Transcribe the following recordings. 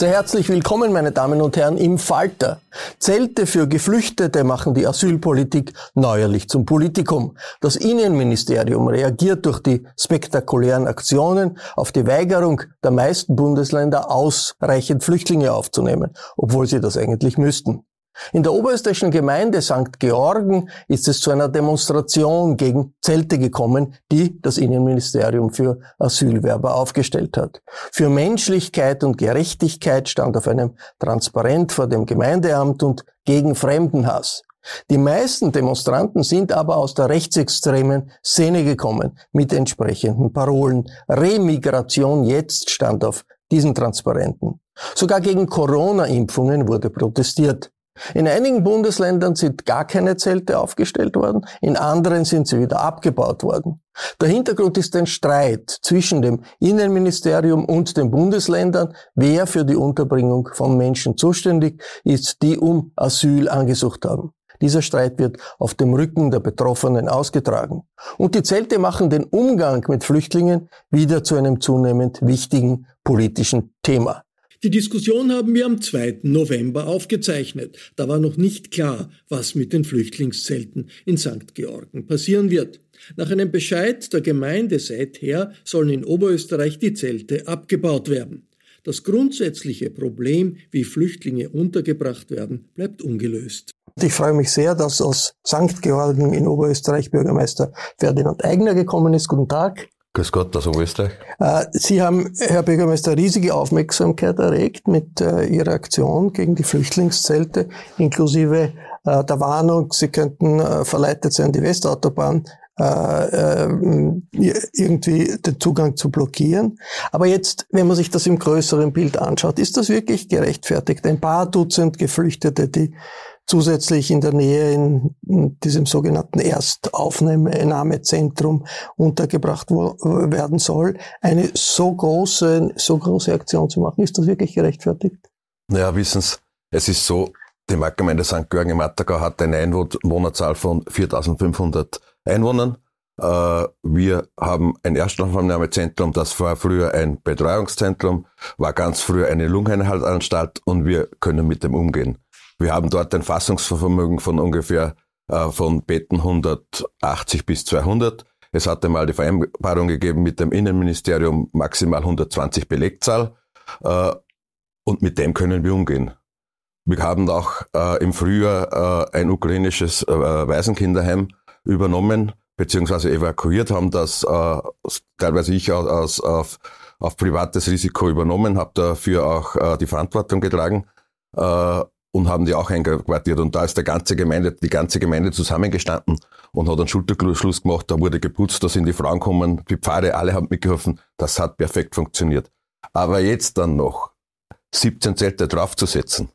Sehr herzlich willkommen, meine Damen und Herren, im Falter. Zelte für Geflüchtete machen die Asylpolitik neuerlich zum Politikum. Das Innenministerium reagiert durch die spektakulären Aktionen auf die Weigerung der meisten Bundesländer ausreichend Flüchtlinge aufzunehmen, obwohl sie das eigentlich müssten. In der oberösterreichischen Gemeinde St. Georgen ist es zu einer Demonstration gegen Zelte gekommen, die das Innenministerium für Asylwerber aufgestellt hat. Für Menschlichkeit und Gerechtigkeit stand auf einem Transparent vor dem Gemeindeamt und gegen Fremdenhass. Die meisten Demonstranten sind aber aus der rechtsextremen Szene gekommen mit entsprechenden Parolen. Remigration jetzt stand auf diesen Transparenten. Sogar gegen Corona-Impfungen wurde protestiert. In einigen Bundesländern sind gar keine Zelte aufgestellt worden, in anderen sind sie wieder abgebaut worden. Der Hintergrund ist ein Streit zwischen dem Innenministerium und den Bundesländern, wer für die Unterbringung von Menschen zuständig ist, die um Asyl angesucht haben. Dieser Streit wird auf dem Rücken der Betroffenen ausgetragen. Und die Zelte machen den Umgang mit Flüchtlingen wieder zu einem zunehmend wichtigen politischen Thema. Die Diskussion haben wir am 2. November aufgezeichnet. Da war noch nicht klar, was mit den Flüchtlingszelten in St. Georgen passieren wird. Nach einem Bescheid der Gemeinde seither sollen in Oberösterreich die Zelte abgebaut werden. Das grundsätzliche Problem, wie Flüchtlinge untergebracht werden, bleibt ungelöst. Ich freue mich sehr, dass aus St. Georgen in Oberösterreich Bürgermeister Ferdinand Eigner gekommen ist. Guten Tag. Grüß Gott, aus Oberösterreich. Äh, Sie haben, Herr Bürgermeister, riesige Aufmerksamkeit erregt mit äh, Ihrer Aktion gegen die Flüchtlingszelte, inklusive äh, der Warnung, Sie könnten verleitet sein, die Westautobahn irgendwie den Zugang zu blockieren. Aber jetzt, wenn man sich das im größeren Bild anschaut, ist das wirklich gerechtfertigt? Ein paar Dutzend Geflüchtete, die zusätzlich in der Nähe in, diesem sogenannten Erstaufnahmezentrum untergebracht werden soll, eine so große, so große Aktion zu machen. Ist das wirklich gerechtfertigt? Naja, wissen Sie, es ist so, die Marktgemeinde St. Georgen im Attergau hat eine Einwohnerzahl von 4.500 Einwohnern. Äh, wir haben ein Erstaufnahmezentrum, das war früher ein Betreuungszentrum, war ganz früher eine Lungenheilanstalt und wir können mit dem umgehen. Wir haben dort ein Fassungsvermögen von ungefähr äh, von Betten 180 bis 200. Es hat einmal die Vereinbarung gegeben mit dem Innenministerium maximal 120 Belegzahl äh, und mit dem können wir umgehen. Wir haben auch äh, im Frühjahr äh, ein ukrainisches äh, Waisenkinderheim übernommen beziehungsweise evakuiert, haben das äh, teilweise ich aus, auf, auf privates Risiko übernommen, habe dafür auch die Verantwortung getragen. Und haben die auch einquartiert. Und da ist der ganze Gemeinde, die ganze Gemeinde zusammengestanden und hat einen Schulterschluss gemacht. Da wurde geputzt, da sind die Frauen gekommen, die Pfade, alle haben mitgeholfen. Das hat perfekt funktioniert. Aber jetzt dann noch 17 Zelte draufzusetzen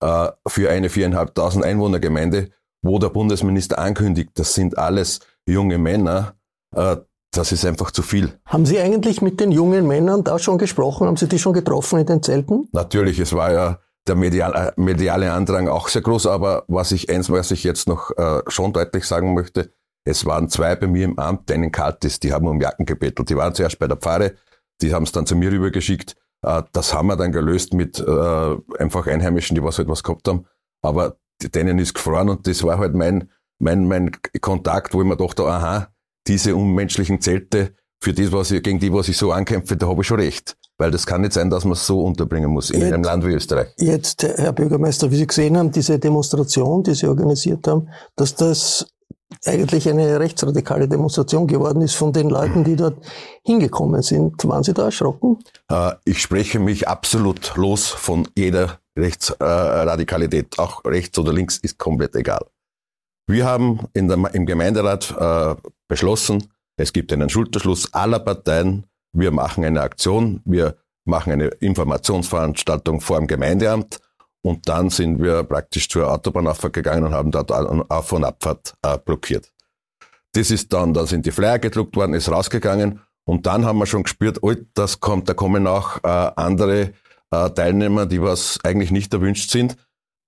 äh, für eine viereinhalbtausend Einwohnergemeinde, wo der Bundesminister ankündigt, das sind alles junge Männer, äh, das ist einfach zu viel. Haben Sie eigentlich mit den jungen Männern da schon gesprochen? Haben Sie die schon getroffen in den Zelten? Natürlich, es war ja der mediale, äh, mediale Andrang auch sehr groß, aber was ich eins, was ich jetzt noch äh, schon deutlich sagen möchte, es waren zwei bei mir im Amt, denen kalt ist, die haben um Jacken gebettelt. Die waren zuerst bei der Pfarre, die haben es dann zu mir rübergeschickt. Äh, das haben wir dann gelöst mit äh, einfach Einheimischen, die was halt was gehabt haben. Aber denen ist gefroren und das war halt mein, mein, mein Kontakt, wo ich mir dachte, aha, diese unmenschlichen Zelte, für das, was ich, gegen die, was ich so ankämpfe, da habe ich schon recht. Weil das kann nicht sein, dass man es so unterbringen muss in jetzt, einem Land wie Österreich. Jetzt, Herr Bürgermeister, wie Sie gesehen haben, diese Demonstration, die Sie organisiert haben, dass das eigentlich eine rechtsradikale Demonstration geworden ist von den Leuten, die dort hingekommen sind. Waren Sie da erschrocken? Äh, ich spreche mich absolut los von jeder Rechtsradikalität. Auch rechts oder links ist komplett egal. Wir haben der, im Gemeinderat äh, beschlossen, es gibt einen Schulterschluss aller Parteien. Wir machen eine Aktion, wir machen eine Informationsveranstaltung vor dem Gemeindeamt und dann sind wir praktisch zur Autobahnauffahrt gegangen und haben dort Auf- und Abfahrt äh, blockiert. Das ist dann, da sind die Flyer gedruckt worden, ist rausgegangen und dann haben wir schon gespürt, oh, das kommt, da kommen auch äh, andere äh, Teilnehmer, die was eigentlich nicht erwünscht sind,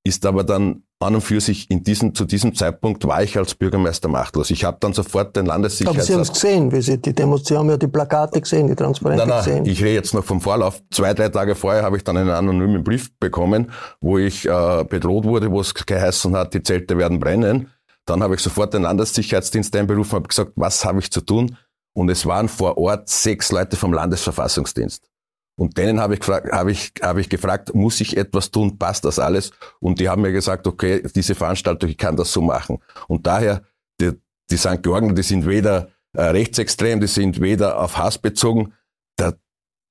ist aber dann an und für sich in diesem, zu diesem Zeitpunkt war ich als Bürgermeister machtlos. Ich habe dann sofort den Landessicherheits... Aber Sie haben es gesehen, wie Sie die Demos, Sie haben ja die Plakate gesehen, die Transparente nein, nein, gesehen. ich rede jetzt noch vom Vorlauf. Zwei, drei Tage vorher habe ich dann einen anonymen Brief bekommen, wo ich äh, bedroht wurde, wo es geheißen hat, die Zelte werden brennen. Dann habe ich sofort den Landessicherheitsdienst einberufen und habe gesagt, was habe ich zu tun? Und es waren vor Ort sechs Leute vom Landesverfassungsdienst. Und denen habe ich, gefragt, ich, habe ich gefragt, muss ich etwas tun, passt das alles? Und die haben mir gesagt, okay, diese Veranstaltung, ich kann das so machen. Und daher, die, die St. Georgen, die sind weder äh, rechtsextrem, die sind weder auf Hass bezogen. Da,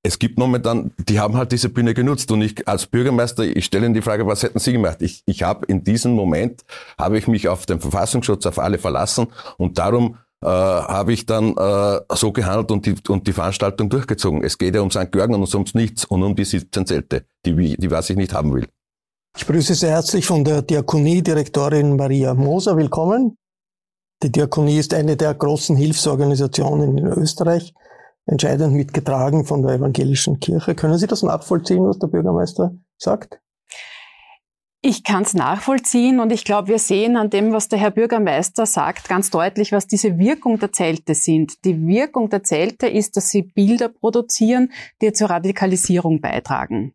es gibt momentan, die haben halt diese Bühne genutzt. Und ich als Bürgermeister, ich stelle Ihnen die Frage, was hätten Sie gemacht? Ich, ich habe in diesem Moment, habe ich mich auf den Verfassungsschutz, auf alle verlassen. Und darum äh, habe ich dann äh, so gehandelt und die, und die Veranstaltung durchgezogen. Es geht ja um St. Georgen und ums Nichts und um die 17 Zelte, die, die was ich nicht haben will. Ich begrüße sehr herzlich von der Diakonie-Direktorin Maria Moser. Willkommen. Die Diakonie ist eine der großen Hilfsorganisationen in Österreich, entscheidend mitgetragen von der evangelischen Kirche. Können Sie das nachvollziehen, was der Bürgermeister sagt? Ich kann es nachvollziehen und ich glaube, wir sehen an dem, was der Herr Bürgermeister sagt, ganz deutlich, was diese Wirkung der Zelte sind. Die Wirkung der Zelte ist, dass sie Bilder produzieren, die zur Radikalisierung beitragen.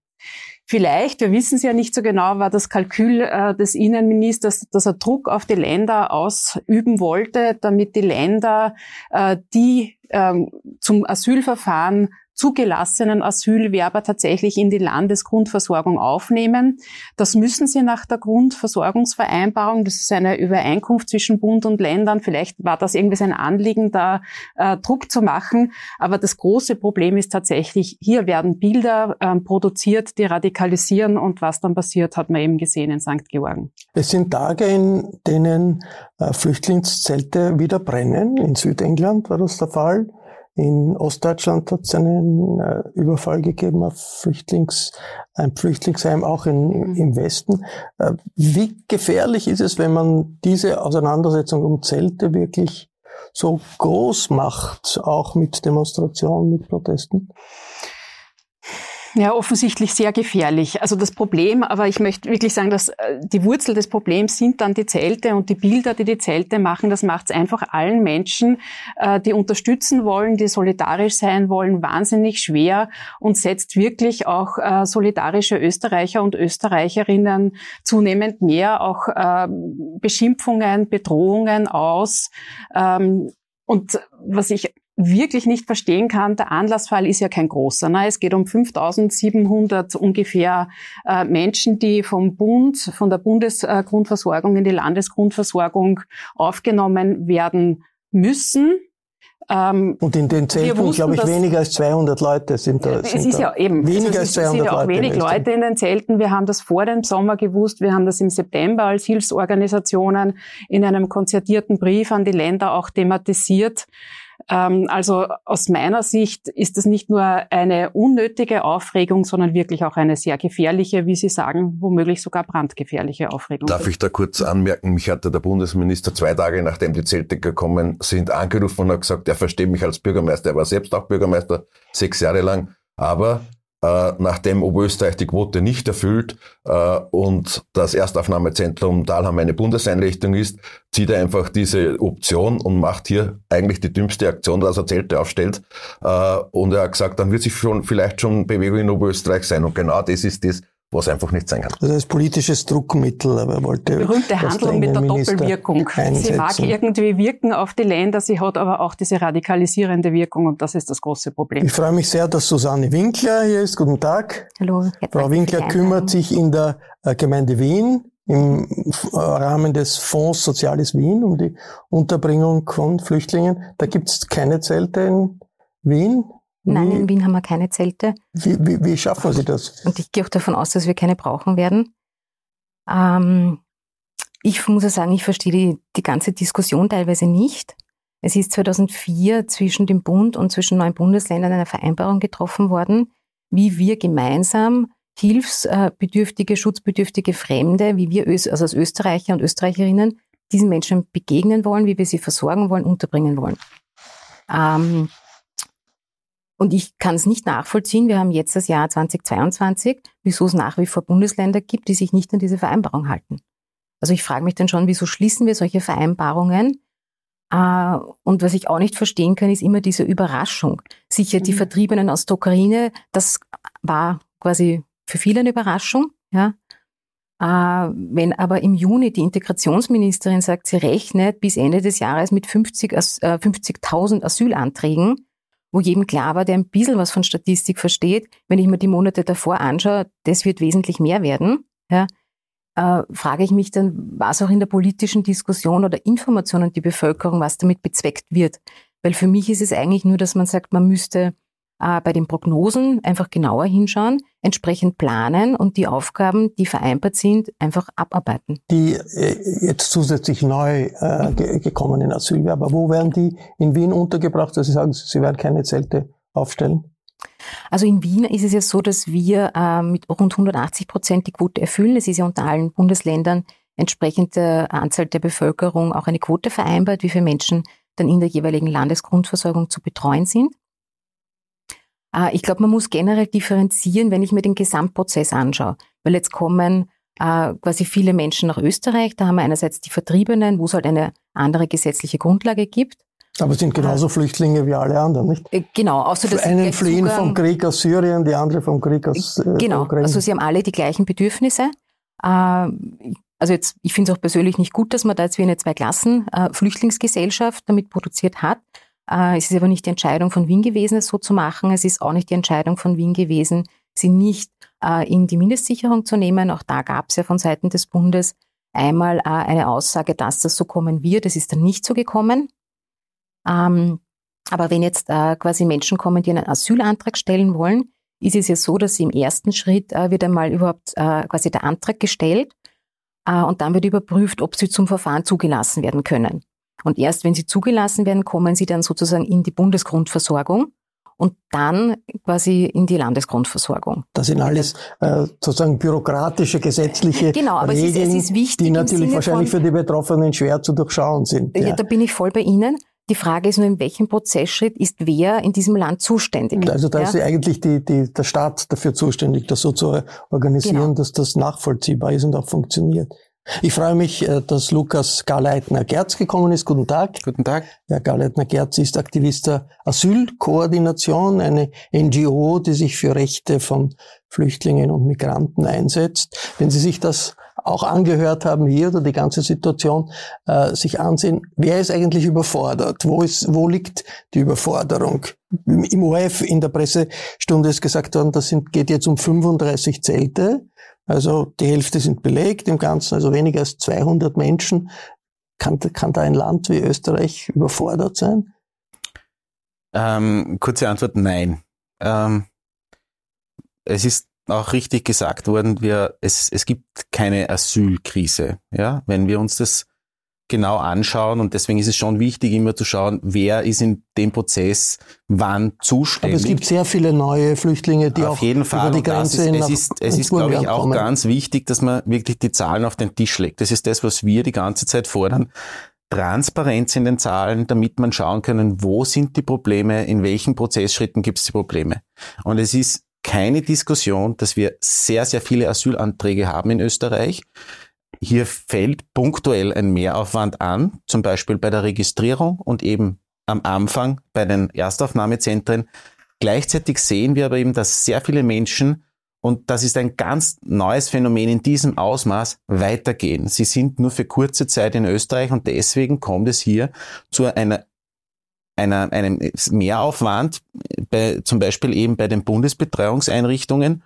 Vielleicht, wir wissen es ja nicht so genau, war das Kalkül äh, des Innenministers, dass er Druck auf die Länder ausüben wollte, damit die Länder, äh, die ähm, zum Asylverfahren zugelassenen Asylwerber tatsächlich in die Landesgrundversorgung aufnehmen. Das müssen sie nach der Grundversorgungsvereinbarung. Das ist eine Übereinkunft zwischen Bund und Ländern. Vielleicht war das irgendwie sein Anliegen, da äh, Druck zu machen. Aber das große Problem ist tatsächlich, hier werden Bilder äh, produziert, die radikalisieren. Und was dann passiert, hat man eben gesehen in St. Georgen. Es sind Tage, in denen äh, Flüchtlingszelte wieder brennen. In Südengland war das der Fall. In Ostdeutschland hat es einen äh, Überfall gegeben auf Flüchtlings, ein Flüchtlingsheim, auch in, mhm. im Westen. Äh, wie gefährlich ist es, wenn man diese Auseinandersetzung um Zelte wirklich so groß macht, auch mit Demonstrationen, mit Protesten? Ja, offensichtlich sehr gefährlich. Also das Problem, aber ich möchte wirklich sagen, dass äh, die Wurzel des Problems sind dann die Zelte und die Bilder, die die Zelte machen. Das macht es einfach allen Menschen, äh, die unterstützen wollen, die solidarisch sein wollen, wahnsinnig schwer und setzt wirklich auch äh, solidarische Österreicher und Österreicherinnen zunehmend mehr auch Beschimpfungen, Bedrohungen aus. Ähm, und was ich wirklich nicht verstehen kann, der Anlassfall ist ja kein großer. Ne? Es geht um 5700 ungefähr äh, Menschen, die vom Bund, von der Bundesgrundversorgung in die Landesgrundversorgung aufgenommen werden müssen. Ähm, und in den Zelten, glaube ich, weniger als 200 Leute sind da. Sind es ist ja eben. Weniger also als 200 Leute. Es sind ja auch wenig Leute in den Zelten. Wir haben das vor dem Sommer gewusst. Wir haben das im September als Hilfsorganisationen in einem konzertierten Brief an die Länder auch thematisiert. Ähm, also aus meiner Sicht ist es nicht nur eine unnötige Aufregung, sondern wirklich auch eine sehr gefährliche, wie Sie sagen, womöglich sogar brandgefährliche Aufregung. Darf ich da kurz anmerken, mich hatte der Bundesminister zwei Tage nachdem die Zelte gekommen sind angerufen und hat gesagt, er versteht mich als Bürgermeister. Er war selbst auch Bürgermeister, sechs Jahre lang. Aber nachdem Oberösterreich die Quote nicht erfüllt äh, und das Erstaufnahmezentrum Dahlheim eine Bundeseinrichtung ist, zieht er einfach diese Option und macht hier eigentlich die dümmste Aktion, dass er Zelte aufstellt. Äh, und er hat gesagt, dann wird sich schon vielleicht schon Bewegung in Oberösterreich sein. Und genau das ist das, was einfach nicht sein kann. Das ist politisches Druckmittel, aber er wollte. Berühmte Handlung mit der Doppelwirkung. Einsetzen. Sie mag irgendwie wirken auf die Länder, sie hat aber auch diese radikalisierende Wirkung und das ist das große Problem. Ich freue mich sehr, dass Susanne Winkler hier ist. Guten Tag. Hallo. Frau Winkler kümmert sich in der äh, Gemeinde Wien im äh, Rahmen des Fonds Soziales Wien um die Unterbringung von Flüchtlingen. Da gibt es keine Zelte in Wien. Nein, in Wien haben wir keine Zelte. Wie, wie, wie schaffen Sie das? Und ich gehe auch davon aus, dass wir keine brauchen werden. Ähm, ich muss ja sagen, ich verstehe die, die ganze Diskussion teilweise nicht. Es ist 2004 zwischen dem Bund und zwischen neun Bundesländern eine Vereinbarung getroffen worden, wie wir gemeinsam hilfsbedürftige, schutzbedürftige Fremde, wie wir also als Österreicher und Österreicherinnen diesen Menschen begegnen wollen, wie wir sie versorgen wollen, unterbringen wollen. Ähm, und ich kann es nicht nachvollziehen, wir haben jetzt das Jahr 2022, wieso es nach wie vor Bundesländer gibt, die sich nicht an diese Vereinbarung halten. Also ich frage mich dann schon, wieso schließen wir solche Vereinbarungen? Äh, und was ich auch nicht verstehen kann, ist immer diese Überraschung. Sicher, die mhm. Vertriebenen aus der Ukraine, das war quasi für viele eine Überraschung. Ja. Äh, wenn aber im Juni die Integrationsministerin sagt, sie rechnet bis Ende des Jahres mit 50.000 50 Asylanträgen, wo jedem klar war, der ein bisschen was von Statistik versteht, wenn ich mir die Monate davor anschaue, das wird wesentlich mehr werden, ja, äh, frage ich mich dann, was auch in der politischen Diskussion oder Information an die Bevölkerung, was damit bezweckt wird. Weil für mich ist es eigentlich nur, dass man sagt, man müsste äh, bei den Prognosen einfach genauer hinschauen, entsprechend planen und die Aufgaben, die vereinbart sind, einfach abarbeiten. Die äh, jetzt zusätzlich neu äh, ge gekommenen Asylwerber, wo werden die in Wien untergebracht, dass Sie sagen, Sie werden keine Zelte aufstellen? Also in Wien ist es ja so, dass wir äh, mit rund 180 Prozent die Quote erfüllen. Es ist ja unter allen Bundesländern entsprechend der Anzahl der Bevölkerung auch eine Quote vereinbart, wie viele Menschen dann in der jeweiligen Landesgrundversorgung zu betreuen sind. Äh, ich glaube, man muss generell differenzieren, wenn ich mir den Gesamtprozess anschaue. Weil jetzt kommen äh, quasi viele Menschen nach Österreich. Da haben wir einerseits die Vertriebenen, wo es halt eine andere gesetzliche Grundlage gibt. Aber es sind genauso Flüchtlinge wie alle anderen, nicht? Äh, genau. Außer, dass einen fliehen Zugang, vom Krieg aus Syrien, die andere vom Krieg aus äh, Genau. Also sie haben alle die gleichen Bedürfnisse. Äh, also jetzt, ich finde es auch persönlich nicht gut, dass man da jetzt wie eine Zwei-Klassen-Flüchtlingsgesellschaft damit produziert hat. Äh, es ist aber nicht die Entscheidung von Wien gewesen, es so zu machen. Es ist auch nicht die Entscheidung von Wien gewesen, sie nicht äh, in die Mindestsicherung zu nehmen. Auch da gab es ja von Seiten des Bundes einmal äh, eine Aussage, dass das so kommen wird. Es ist dann nicht so gekommen. Ähm, aber wenn jetzt quasi Menschen kommen, die einen Asylantrag stellen wollen, ist es ja so, dass im ersten Schritt wird einmal überhaupt quasi der Antrag gestellt und dann wird überprüft, ob sie zum Verfahren zugelassen werden können. Und erst wenn sie zugelassen werden, kommen sie dann sozusagen in die Bundesgrundversorgung und dann quasi in die Landesgrundversorgung. Das sind alles äh, sozusagen bürokratische, gesetzliche genau, aber Regeln, es ist, es ist wichtig die natürlich wahrscheinlich von, für die Betroffenen schwer zu durchschauen sind. Ja, ja, da bin ich voll bei Ihnen. Die Frage ist nur, in welchem Prozessschritt ist wer in diesem Land zuständig? Also da ja? ist eigentlich die, die, der Staat dafür zuständig, das so zu organisieren, genau. dass das nachvollziehbar ist und auch funktioniert. Ich freue mich, äh, dass Lukas Garleitner-Gerz gekommen ist. Guten Tag. Guten Tag. Ja, Garleitner-Gerz ist Aktivist der Asylkoordination, eine NGO, die sich für Rechte von Flüchtlingen und Migranten einsetzt. Wenn Sie sich das auch angehört haben hier oder die ganze Situation äh, sich ansehen, wer ist eigentlich überfordert? Wo, ist, wo liegt die Überforderung? Im ORF in der Pressestunde ist gesagt worden, das sind, geht jetzt um 35 Zelte also die Hälfte sind belegt im Ganzen, also weniger als 200 Menschen. Kann, kann da ein Land wie Österreich überfordert sein? Ähm, kurze Antwort, nein. Ähm, es ist auch richtig gesagt worden, wir, es, es gibt keine Asylkrise. Ja? Wenn wir uns das genau anschauen und deswegen ist es schon wichtig, immer zu schauen, wer ist in dem Prozess wann zuständig. Aber es gibt sehr viele neue Flüchtlinge, die auf auch jeden Fall über die Grenze ist, es ist, es ist, glaube ich, auch kommen. ganz wichtig, dass man wirklich die Zahlen auf den Tisch legt. Das ist das, was wir die ganze Zeit fordern. Transparenz in den Zahlen, damit man schauen können, wo sind die Probleme, in welchen Prozessschritten gibt es die Probleme. Und es ist keine Diskussion, dass wir sehr, sehr viele Asylanträge haben in Österreich. Hier fällt punktuell ein Mehraufwand an, zum Beispiel bei der Registrierung und eben am Anfang bei den Erstaufnahmezentren. Gleichzeitig sehen wir aber eben, dass sehr viele Menschen, und das ist ein ganz neues Phänomen in diesem Ausmaß, weitergehen. Sie sind nur für kurze Zeit in Österreich und deswegen kommt es hier zu einer einer, einem Mehraufwand, bei, zum Beispiel eben bei den Bundesbetreuungseinrichtungen.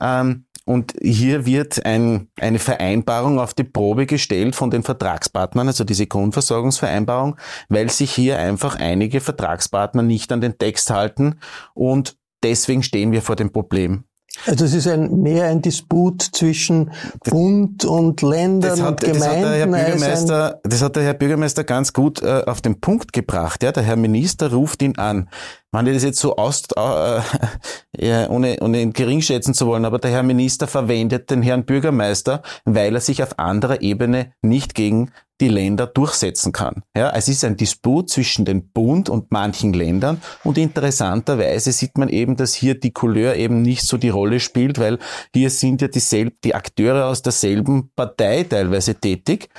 Ähm, und hier wird ein, eine Vereinbarung auf die Probe gestellt von den Vertragspartnern, also diese Grundversorgungsvereinbarung, weil sich hier einfach einige Vertragspartner nicht an den Text halten und deswegen stehen wir vor dem Problem. Also es ist ein, mehr ein Disput zwischen Bund und Ländern hat, und Gemeinden. Das hat, der Herr Bürgermeister, das hat der Herr Bürgermeister ganz gut äh, auf den Punkt gebracht. Ja, der Herr Minister ruft ihn an. Man das jetzt so aus, äh, ohne, ohne ihn geringschätzen zu wollen, aber der Herr Minister verwendet den Herrn Bürgermeister, weil er sich auf anderer Ebene nicht gegen die Länder durchsetzen kann. Ja, es ist ein Disput zwischen dem Bund und manchen Ländern und interessanterweise sieht man eben, dass hier die Couleur eben nicht so die Rolle spielt, weil hier sind ja dieselben, die Akteure aus derselben Partei teilweise tätig.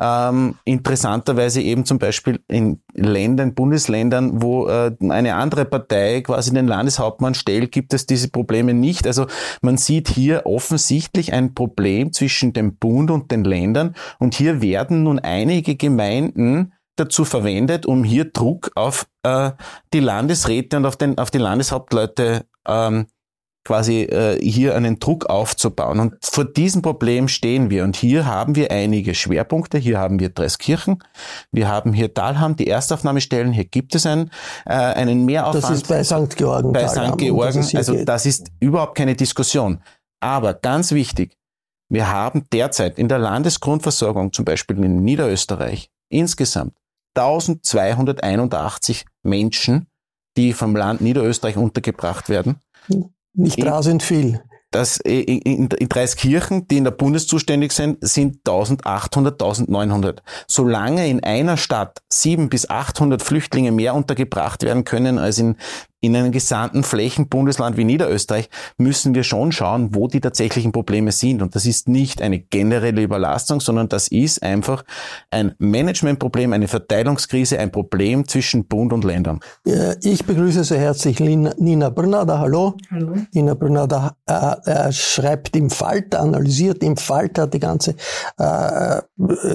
Ähm, interessanterweise eben zum Beispiel in Ländern, Bundesländern, wo äh, eine andere Partei quasi den Landeshauptmann stellt, gibt es diese Probleme nicht. Also man sieht hier offensichtlich ein Problem zwischen dem Bund und den Ländern und hier werden nun einige Gemeinden dazu verwendet, um hier Druck auf äh, die Landesräte und auf, den, auf die Landeshauptleute ähm, quasi äh, hier einen Druck aufzubauen. Und vor diesem Problem stehen wir. Und hier haben wir einige Schwerpunkte. Hier haben wir Dreskirchen, wir haben hier Dalham, die Erstaufnahmestellen. Hier gibt es einen, äh, einen Mehraufwand. Das ist bei St. Georgen. Bei St. Georgen. Also geht. das ist überhaupt keine Diskussion. Aber ganz wichtig, wir haben derzeit in der Landesgrundversorgung, zum Beispiel in Niederösterreich, insgesamt 1281 Menschen, die vom Land Niederösterreich untergebracht werden. Nicht rasend viel. Das in, in, in Dreiskirchen, die in der Bundes zuständig sind, sind 1800, 1900. Solange in einer Stadt 700 bis 800 Flüchtlinge mehr untergebracht werden können als in in einem gesamten Flächenbundesland wie Niederösterreich müssen wir schon schauen, wo die tatsächlichen Probleme sind. Und das ist nicht eine generelle Überlastung, sondern das ist einfach ein Managementproblem, eine Verteilungskrise, ein Problem zwischen Bund und Ländern. Ich begrüße sehr herzlich Nina Brunner. Hallo. Hallo. Nina Brunner äh, schreibt im Falter, analysiert im Falter die ganze äh,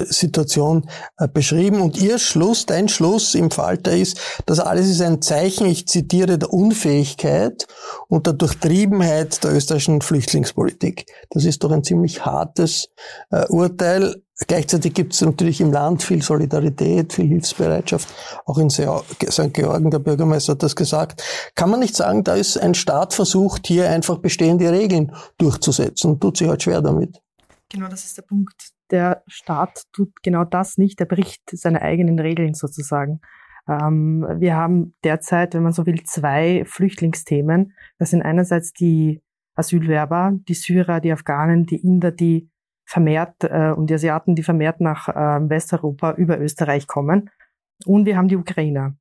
Situation äh, beschrieben. Und ihr Schluss, dein Schluss im Falter ist, das alles ist ein Zeichen, ich zitiere, der Unfähigkeit und der Durchtriebenheit der österreichischen Flüchtlingspolitik. Das ist doch ein ziemlich hartes äh, Urteil. Gleichzeitig gibt es natürlich im Land viel Solidarität, viel Hilfsbereitschaft. Auch in St. Georgen, der Bürgermeister hat das gesagt. Kann man nicht sagen, da ist ein Staat versucht, hier einfach bestehende Regeln durchzusetzen und tut sich halt schwer damit. Genau, das ist der Punkt. Der Staat tut genau das nicht. Er bricht seine eigenen Regeln sozusagen. Ähm, wir haben derzeit, wenn man so will, zwei Flüchtlingsthemen. Das sind einerseits die Asylwerber, die Syrer, die Afghanen, die Inder, die vermehrt äh, und die Asiaten, die vermehrt nach äh, Westeuropa über Österreich kommen. Und wir haben die Ukrainer.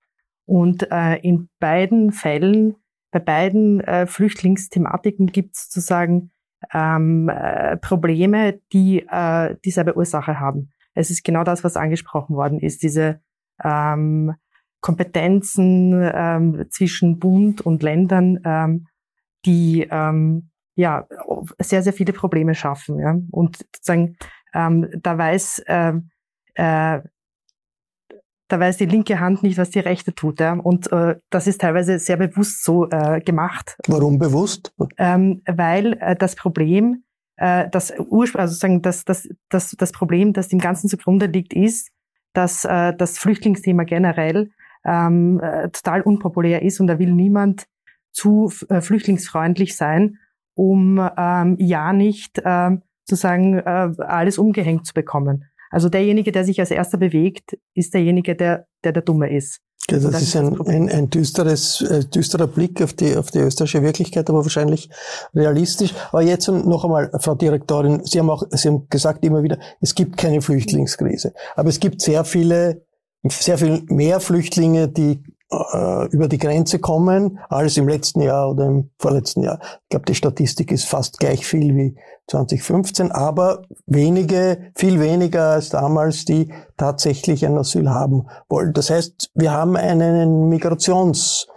Und äh, in beiden Fällen, bei beiden äh, Flüchtlingsthematiken gibt es sozusagen ähm, äh, Probleme, die äh, dieselbe Ursache haben. Es ist genau das, was angesprochen worden ist, diese ähm, Kompetenzen ähm, zwischen Bund und Ländern, ähm, die ähm, ja sehr, sehr viele Probleme schaffen. Ja? Und sozusagen, ähm, da weiß äh, äh, da weiß die linke Hand nicht, was die rechte tut. Ja? Und äh, das ist teilweise sehr bewusst so äh, gemacht. Warum bewusst? Ähm, weil äh, das Problem, äh, das Ursprung, also sozusagen das, das, das, das Problem, das dem Ganzen zugrunde liegt, ist, dass äh, das Flüchtlingsthema generell ähm, äh, total unpopulär ist und da will niemand zu äh, flüchtlingsfreundlich sein, um ähm, ja nicht ähm, sozusagen äh, alles umgehängt zu bekommen. Also derjenige, der sich als erster bewegt, ist derjenige, der der, der Dumme ist. Ja, das, das, ist ein, ein, ein düsteres, äh, düsterer Blick auf die, auf die österreichische Wirklichkeit, aber wahrscheinlich realistisch. Aber jetzt noch einmal, Frau Direktorin, Sie haben auch, Sie haben gesagt immer wieder, es gibt keine Flüchtlingskrise. Aber es gibt sehr viele, sehr viel mehr Flüchtlinge, die äh, über die Grenze kommen, als im letzten Jahr oder im vorletzten Jahr. Ich glaube, die Statistik ist fast gleich viel wie 2015, aber wenige, viel weniger als damals, die tatsächlich ein Asyl haben wollen. Das heißt, wir haben einen Migrations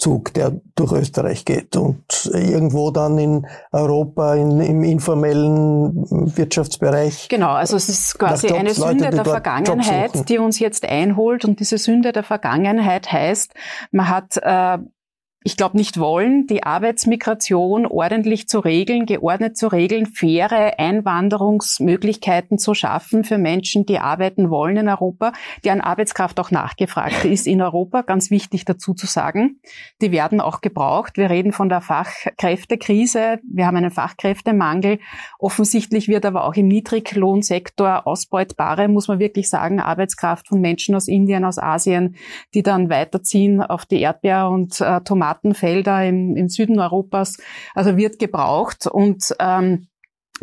Zug, der durch Österreich geht und irgendwo dann in Europa in, im informellen Wirtschaftsbereich. Genau, also es ist quasi Jobs, eine Sünde Leute, der Vergangenheit, die uns jetzt einholt und diese Sünde der Vergangenheit heißt, man hat äh, ich glaube, nicht wollen, die Arbeitsmigration ordentlich zu regeln, geordnet zu regeln, faire Einwanderungsmöglichkeiten zu schaffen für Menschen, die arbeiten wollen in Europa, deren Arbeitskraft auch nachgefragt ist in Europa, ganz wichtig dazu zu sagen. Die werden auch gebraucht. Wir reden von der Fachkräftekrise. Wir haben einen Fachkräftemangel. Offensichtlich wird aber auch im Niedriglohnsektor ausbeutbare, muss man wirklich sagen, Arbeitskraft von Menschen aus Indien, aus Asien, die dann weiterziehen auf die Erdbeer- und äh, Tomaten Tomatenfelder im, im Süden Europas, also wird gebraucht. Und ähm,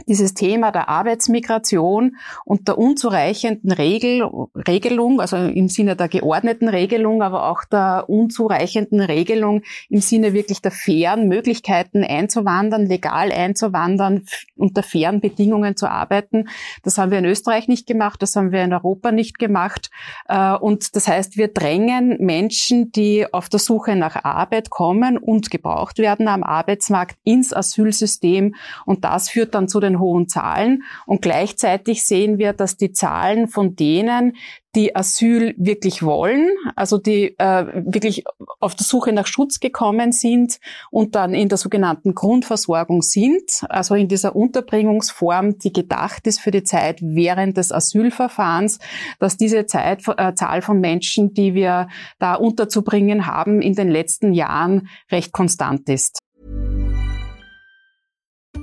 dieses Thema der Arbeitsmigration und der unzureichenden Regel, Regelung, also im Sinne der geordneten Regelung, aber auch der unzureichenden Regelung im Sinne wirklich der fairen Möglichkeiten einzuwandern, legal einzuwandern, unter fairen Bedingungen zu arbeiten. Das haben wir in Österreich nicht gemacht, das haben wir in Europa nicht gemacht. Äh, und das heißt, wir drängen Menschen, die auf der Suche nach Arbeit kommen und gebraucht werden am Arbeitsmarkt ins Asylsystem. Und das führt dann zu den hohen Zahlen. Und gleichzeitig sehen wir, dass die Zahlen von denen, die Asyl wirklich wollen, also die äh, wirklich auf der Suche nach Schutz gekommen sind und dann in der sogenannten Grundversorgung sind, also in dieser Unterbringungsform, die gedacht ist für die Zeit während des Asylverfahrens, dass diese Zeit, äh, Zahl von Menschen, die wir da unterzubringen haben, in den letzten Jahren recht konstant ist.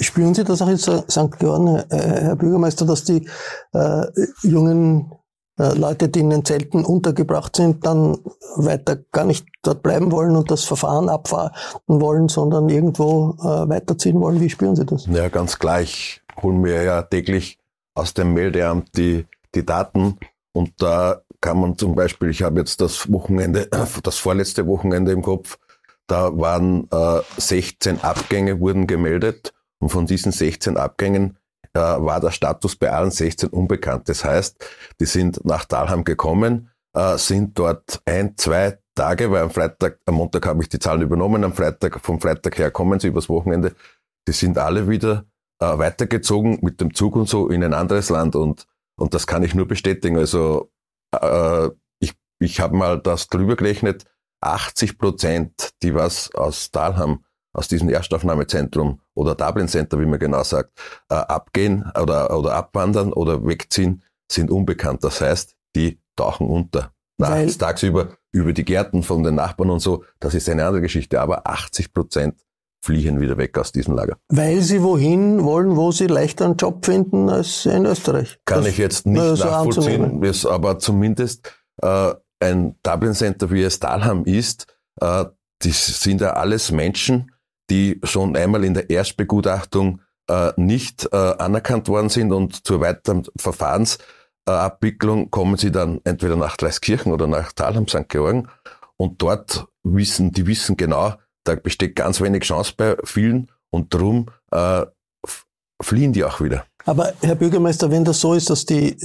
spüren Sie das auch in St. Georgen, äh, Herr Bürgermeister, dass die äh, jungen äh, Leute, die in den Zelten untergebracht sind, dann weiter gar nicht dort bleiben wollen und das Verfahren abfahren wollen, sondern irgendwo äh, weiterziehen wollen? Wie spüren Sie das? Ja, ganz gleich. Holen wir ja täglich aus dem Meldeamt die, die Daten und da kann man zum Beispiel, ich habe jetzt das Wochenende, das vorletzte Wochenende im Kopf, da waren äh, 16 Abgänge wurden gemeldet und von diesen 16 Abgängen äh, war der Status bei allen 16 unbekannt. Das heißt, die sind nach Dalham gekommen, äh, sind dort ein, zwei Tage, weil am Freitag, am Montag habe ich die Zahlen übernommen, am Freitag, vom Freitag her kommen sie übers Wochenende. Die sind alle wieder äh, weitergezogen mit dem Zug und so in ein anderes Land und, und das kann ich nur bestätigen. Also äh, ich, ich habe mal das drüber gerechnet, 80 Prozent, die was aus Dalham, aus diesem Erstaufnahmezentrum oder Dublin Center, wie man genau sagt, äh, abgehen oder, oder abwandern oder wegziehen, sind unbekannt. Das heißt, die tauchen unter. Nachts, tagsüber über die Gärten von den Nachbarn und so, das ist eine andere Geschichte. Aber 80 Prozent fliehen wieder weg aus diesem Lager. Weil sie wohin wollen, wo sie leichter einen Job finden als in Österreich. Kann das, ich jetzt nicht so nachvollziehen, aber zumindest äh, ein Dublin Center, wie es Dalham ist, äh, das sind ja alles Menschen, die schon einmal in der Erstbegutachtung äh, nicht äh, anerkannt worden sind und zur weiteren Verfahrensabwicklung kommen sie dann entweder nach Dreiskirchen oder nach Dalham, St. Georgen und dort wissen, die wissen genau, da besteht ganz wenig Chance bei vielen und darum äh, fliehen die auch wieder. Aber Herr Bürgermeister, wenn das so ist, dass die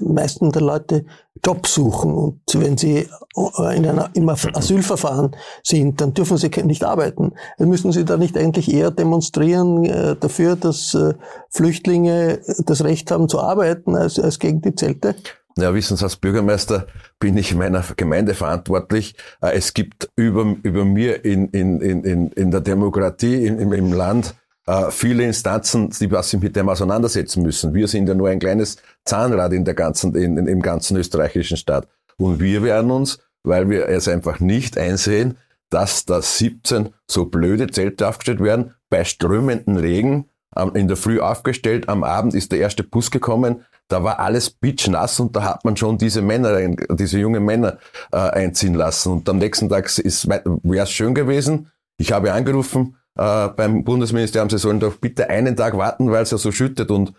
meisten der Leute Job suchen und wenn sie in einer, im Asylverfahren sind, dann dürfen sie nicht arbeiten. Müssen Sie da nicht eigentlich eher demonstrieren äh, dafür, dass äh, Flüchtlinge das Recht haben zu arbeiten, als, als gegen die Zelte? Ja, wissen Sie, als Bürgermeister bin ich meiner Gemeinde verantwortlich. Äh, es gibt über, über mir in, in, in, in der Demokratie im, im Land äh, viele Instanzen, die sich mit dem auseinandersetzen müssen. Wir sind ja nur ein kleines Zahnrad in der ganzen, in, in, im ganzen österreichischen Staat. Und wir werden uns, weil wir es einfach nicht einsehen, dass da 17 so blöde Zelte aufgestellt werden, bei strömenden Regen, in der Früh aufgestellt, am Abend ist der erste Bus gekommen, da war alles pitschnass und da hat man schon diese Männer, diese jungen Männer äh, einziehen lassen. Und am nächsten Tag wäre es schön gewesen. Ich habe angerufen, äh, beim Bundesministerium, sie sollen doch bitte einen Tag warten, weil es ja so schüttet. Und,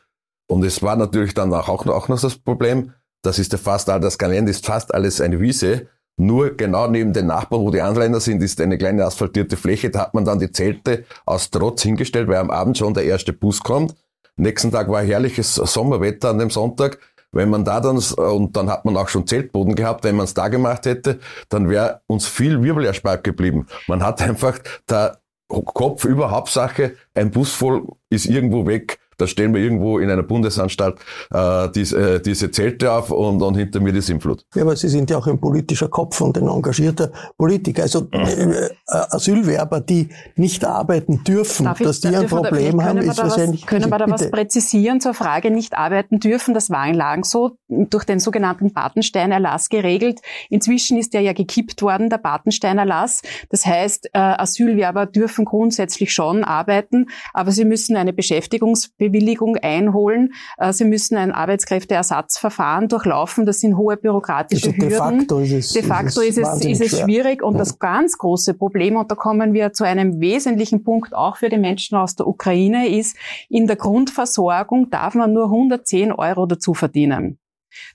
und es war natürlich dann auch, auch, auch noch das Problem, das ist ja fast, das Gelände ist fast alles eine Wiese. Nur genau neben den Nachbarn, wo die Anländer sind, ist eine kleine asphaltierte Fläche. Da hat man dann die Zelte aus Trotz hingestellt, weil am Abend schon der erste Bus kommt. Nächsten Tag war herrliches Sommerwetter an dem Sonntag. Wenn man da dann, und dann hat man auch schon Zeltboden gehabt, wenn man es da gemacht hätte, dann wäre uns viel Wirbel erspart geblieben. Man hat einfach da Kopf über Hauptsache, ein Bus voll ist irgendwo weg da stellen wir irgendwo in einer Bundesanstalt äh, diese, äh, diese Zelte auf und, und hinter mir die Sintflut. Ja, aber Sie sind ja auch ein politischer Kopf und ein engagierter Politiker. Also äh, äh, Asylwerber, die nicht arbeiten dürfen, darf dass die ein Problem haben, ist wahrscheinlich... Können wir da was präzisieren zur Frage, nicht arbeiten dürfen? Das war in Lagen so durch den sogenannten Bartenstein-Erlass geregelt. Inzwischen ist der ja gekippt worden, der Bartenstein-Erlass. Das heißt, äh, Asylwerber dürfen grundsätzlich schon arbeiten, aber sie müssen eine Beschäftigungsbewilligung Bewilligung einholen. Äh, sie müssen ein Arbeitskräfteersatzverfahren durchlaufen. Das sind hohe bürokratische also de Hürden. Facto ist es, de facto ist es, ist es schwierig. Und das ganz große Problem, und da kommen wir zu einem wesentlichen Punkt auch für die Menschen aus der Ukraine, ist, in der Grundversorgung darf man nur 110 Euro dazu verdienen.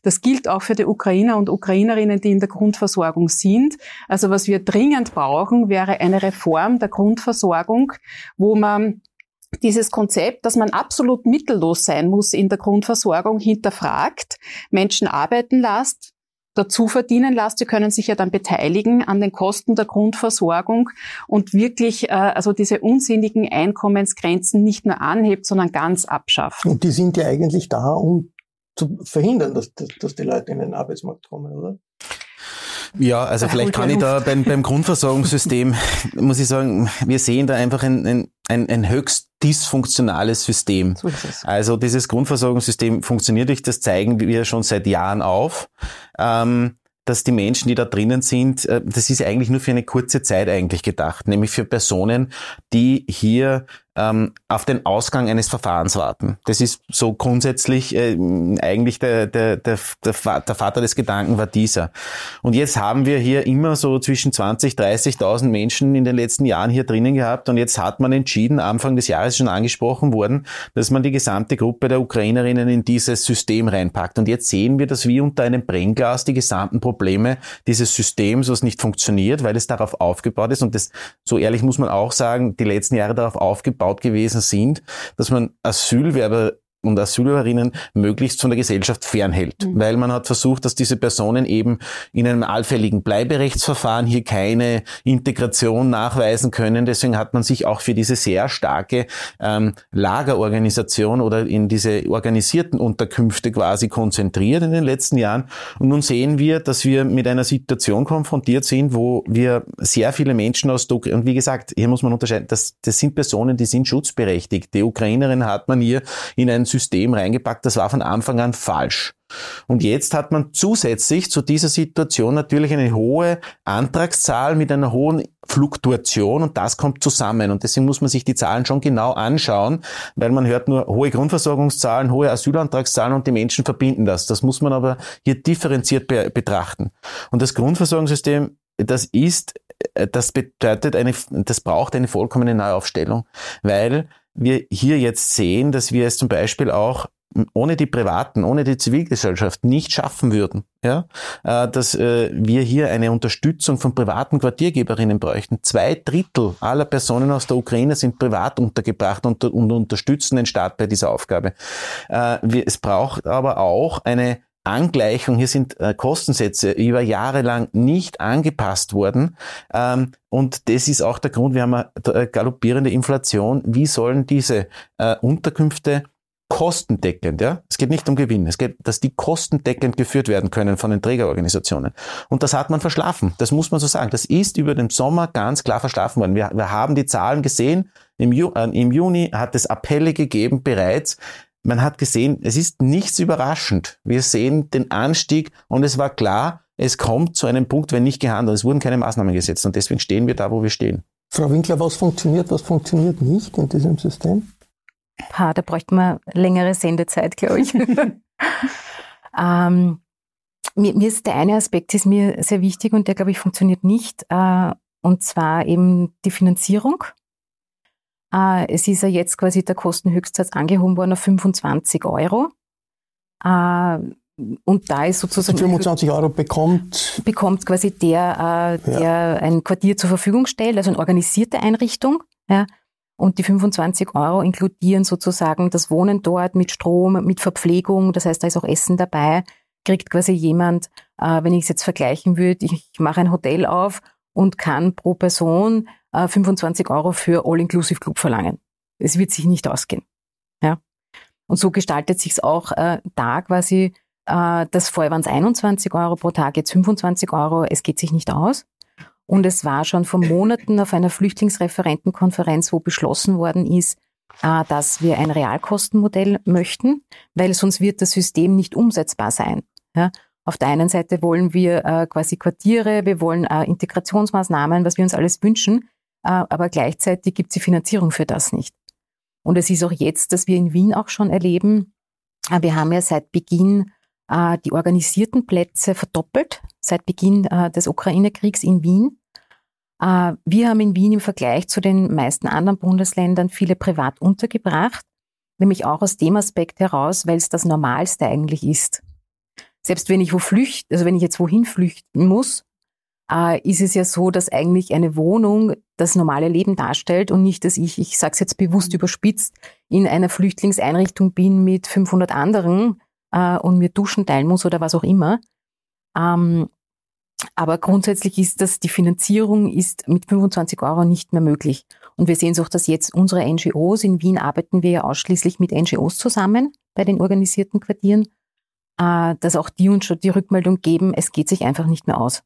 Das gilt auch für die Ukrainer und Ukrainerinnen, die in der Grundversorgung sind. Also was wir dringend brauchen, wäre eine Reform der Grundversorgung, wo man dieses Konzept, dass man absolut mittellos sein muss in der Grundversorgung, hinterfragt, Menschen arbeiten lässt, dazu verdienen lässt. Sie können sich ja dann beteiligen an den Kosten der Grundversorgung und wirklich äh, also diese unsinnigen Einkommensgrenzen nicht nur anhebt, sondern ganz abschafft. Und die sind ja eigentlich da, um zu verhindern, dass, dass die Leute in den Arbeitsmarkt kommen, oder? Ja, also vielleicht kann ich da beim, beim Grundversorgungssystem, muss ich sagen, wir sehen da einfach ein, ein, ein höchst dysfunktionales System. So also dieses Grundversorgungssystem funktioniert nicht, das zeigen wir schon seit Jahren auf. Ähm, dass die Menschen, die da drinnen sind, äh, das ist eigentlich nur für eine kurze Zeit eigentlich gedacht, nämlich für Personen, die hier ähm, auf den Ausgang eines Verfahrens warten. Das ist so grundsätzlich äh, eigentlich der, der, der, der, Vater des Gedanken war dieser. Und jetzt haben wir hier immer so zwischen 20, 30.000 Menschen in den letzten Jahren hier drinnen gehabt und jetzt hat man entschieden, Anfang des Jahres schon angesprochen worden, dass man die gesamte Gruppe der Ukrainerinnen in dieses System reinpackt. Und jetzt sehen wir, dass wir unter einem Brennglas die gesamten Probleme dieses Systems, was nicht funktioniert, weil es darauf aufgebaut ist und das, so ehrlich muss man auch sagen, die letzten Jahre darauf aufgebaut gebaut gewesen sind, dass man Asylwerber und Asylwerberinnen möglichst von der Gesellschaft fernhält. Mhm. Weil man hat versucht, dass diese Personen eben in einem allfälligen Bleiberechtsverfahren hier keine Integration nachweisen können. Deswegen hat man sich auch für diese sehr starke ähm, Lagerorganisation oder in diese organisierten Unterkünfte quasi konzentriert in den letzten Jahren. Und nun sehen wir, dass wir mit einer Situation konfrontiert sind, wo wir sehr viele Menschen aus der Ukraine, und wie gesagt, hier muss man unterscheiden, das, das sind Personen, die sind schutzberechtigt. Die Ukrainerin hat man hier in ein System reingepackt, das war von Anfang an falsch. Und jetzt hat man zusätzlich zu dieser Situation natürlich eine hohe Antragszahl mit einer hohen Fluktuation und das kommt zusammen. Und deswegen muss man sich die Zahlen schon genau anschauen, weil man hört nur hohe Grundversorgungszahlen, hohe Asylantragszahlen und die Menschen verbinden das. Das muss man aber hier differenziert be betrachten. Und das Grundversorgungssystem, das ist, äh, das bedeutet eine, das braucht eine vollkommene Neuaufstellung, weil wir hier jetzt sehen, dass wir es zum Beispiel auch ohne die Privaten, ohne die Zivilgesellschaft nicht schaffen würden, ja, äh, dass äh, wir hier eine Unterstützung von privaten Quartiergeberinnen bräuchten. Zwei Drittel aller Personen aus der Ukraine sind privat untergebracht und, und unterstützen den Staat bei dieser Aufgabe. Äh, es braucht aber auch eine Angleichung, hier sind äh, Kostensätze über Jahre lang nicht angepasst worden. Ähm, und das ist auch der Grund, wir haben eine äh, galoppierende Inflation. Wie sollen diese äh, Unterkünfte kostendeckend, ja. Es geht nicht um Gewinn. Es geht, dass die kostendeckend geführt werden können von den Trägerorganisationen. Und das hat man verschlafen. Das muss man so sagen. Das ist über den Sommer ganz klar verschlafen worden. Wir, wir haben die Zahlen gesehen. Im, Ju, äh, Im Juni hat es Appelle gegeben bereits man hat gesehen, es ist nichts überraschend. Wir sehen den Anstieg und es war klar, es kommt zu einem Punkt, wenn nicht gehandelt. Es wurden keine Maßnahmen gesetzt und deswegen stehen wir da, wo wir stehen. Frau Winkler, was funktioniert, was funktioniert nicht in diesem System? Ha, da bräuchte man längere Sendezeit, glaube ich. ähm, mir, mir, ist der eine Aspekt ist mir sehr wichtig und der, glaube ich, funktioniert nicht. Äh, und zwar eben die Finanzierung. Äh, es ist ja jetzt quasi der Kostenhöchstsatz angehoben worden auf 25 Euro. Äh, und da ist sozusagen. 25 Euro bekommt. Bekommt quasi der, äh, der ja. ein Quartier zur Verfügung stellt, also eine organisierte Einrichtung. Ja. Und die 25 Euro inkludieren sozusagen das Wohnen dort mit Strom, mit Verpflegung, das heißt, da ist auch Essen dabei. Kriegt quasi jemand, wenn ich es jetzt vergleichen würde, ich mache ein Hotel auf und kann pro Person 25 äh, Euro für All-Inclusive-Club verlangen. Es wird sich nicht ausgehen. Ja? Und so gestaltet sich es auch äh, da quasi, äh, das vorher waren es 21 Euro pro Tag, jetzt 25 Euro, es geht sich nicht aus. Und es war schon vor Monaten auf einer Flüchtlingsreferentenkonferenz, wo beschlossen worden ist, äh, dass wir ein Realkostenmodell möchten, weil sonst wird das System nicht umsetzbar sein. Ja? Auf der einen Seite wollen wir äh, quasi Quartiere, wir wollen äh, Integrationsmaßnahmen, was wir uns alles wünschen. Äh, aber gleichzeitig gibt es die Finanzierung für das nicht. Und es ist auch jetzt, dass wir in Wien auch schon erleben, äh, wir haben ja seit Beginn äh, die organisierten Plätze verdoppelt, seit Beginn des Ukraine-Kriegs in Wien. Wir haben in Wien im Vergleich zu den meisten anderen Bundesländern viele privat untergebracht, nämlich auch aus dem Aspekt heraus, weil es das Normalste eigentlich ist. Selbst wenn ich wo flüchte, also wenn ich jetzt wohin flüchten muss, äh, ist es ja so, dass eigentlich eine Wohnung das normale Leben darstellt und nicht, dass ich, ich sage es jetzt bewusst mhm. überspitzt, in einer Flüchtlingseinrichtung bin mit 500 anderen äh, und mir Duschen teilen muss oder was auch immer. Ähm, aber grundsätzlich ist das, die Finanzierung ist mit 25 Euro nicht mehr möglich. Und wir sehen es auch, dass jetzt unsere NGOs, in Wien arbeiten wir ja ausschließlich mit NGOs zusammen bei den organisierten Quartieren, äh, dass auch die uns schon die Rückmeldung geben, es geht sich einfach nicht mehr aus.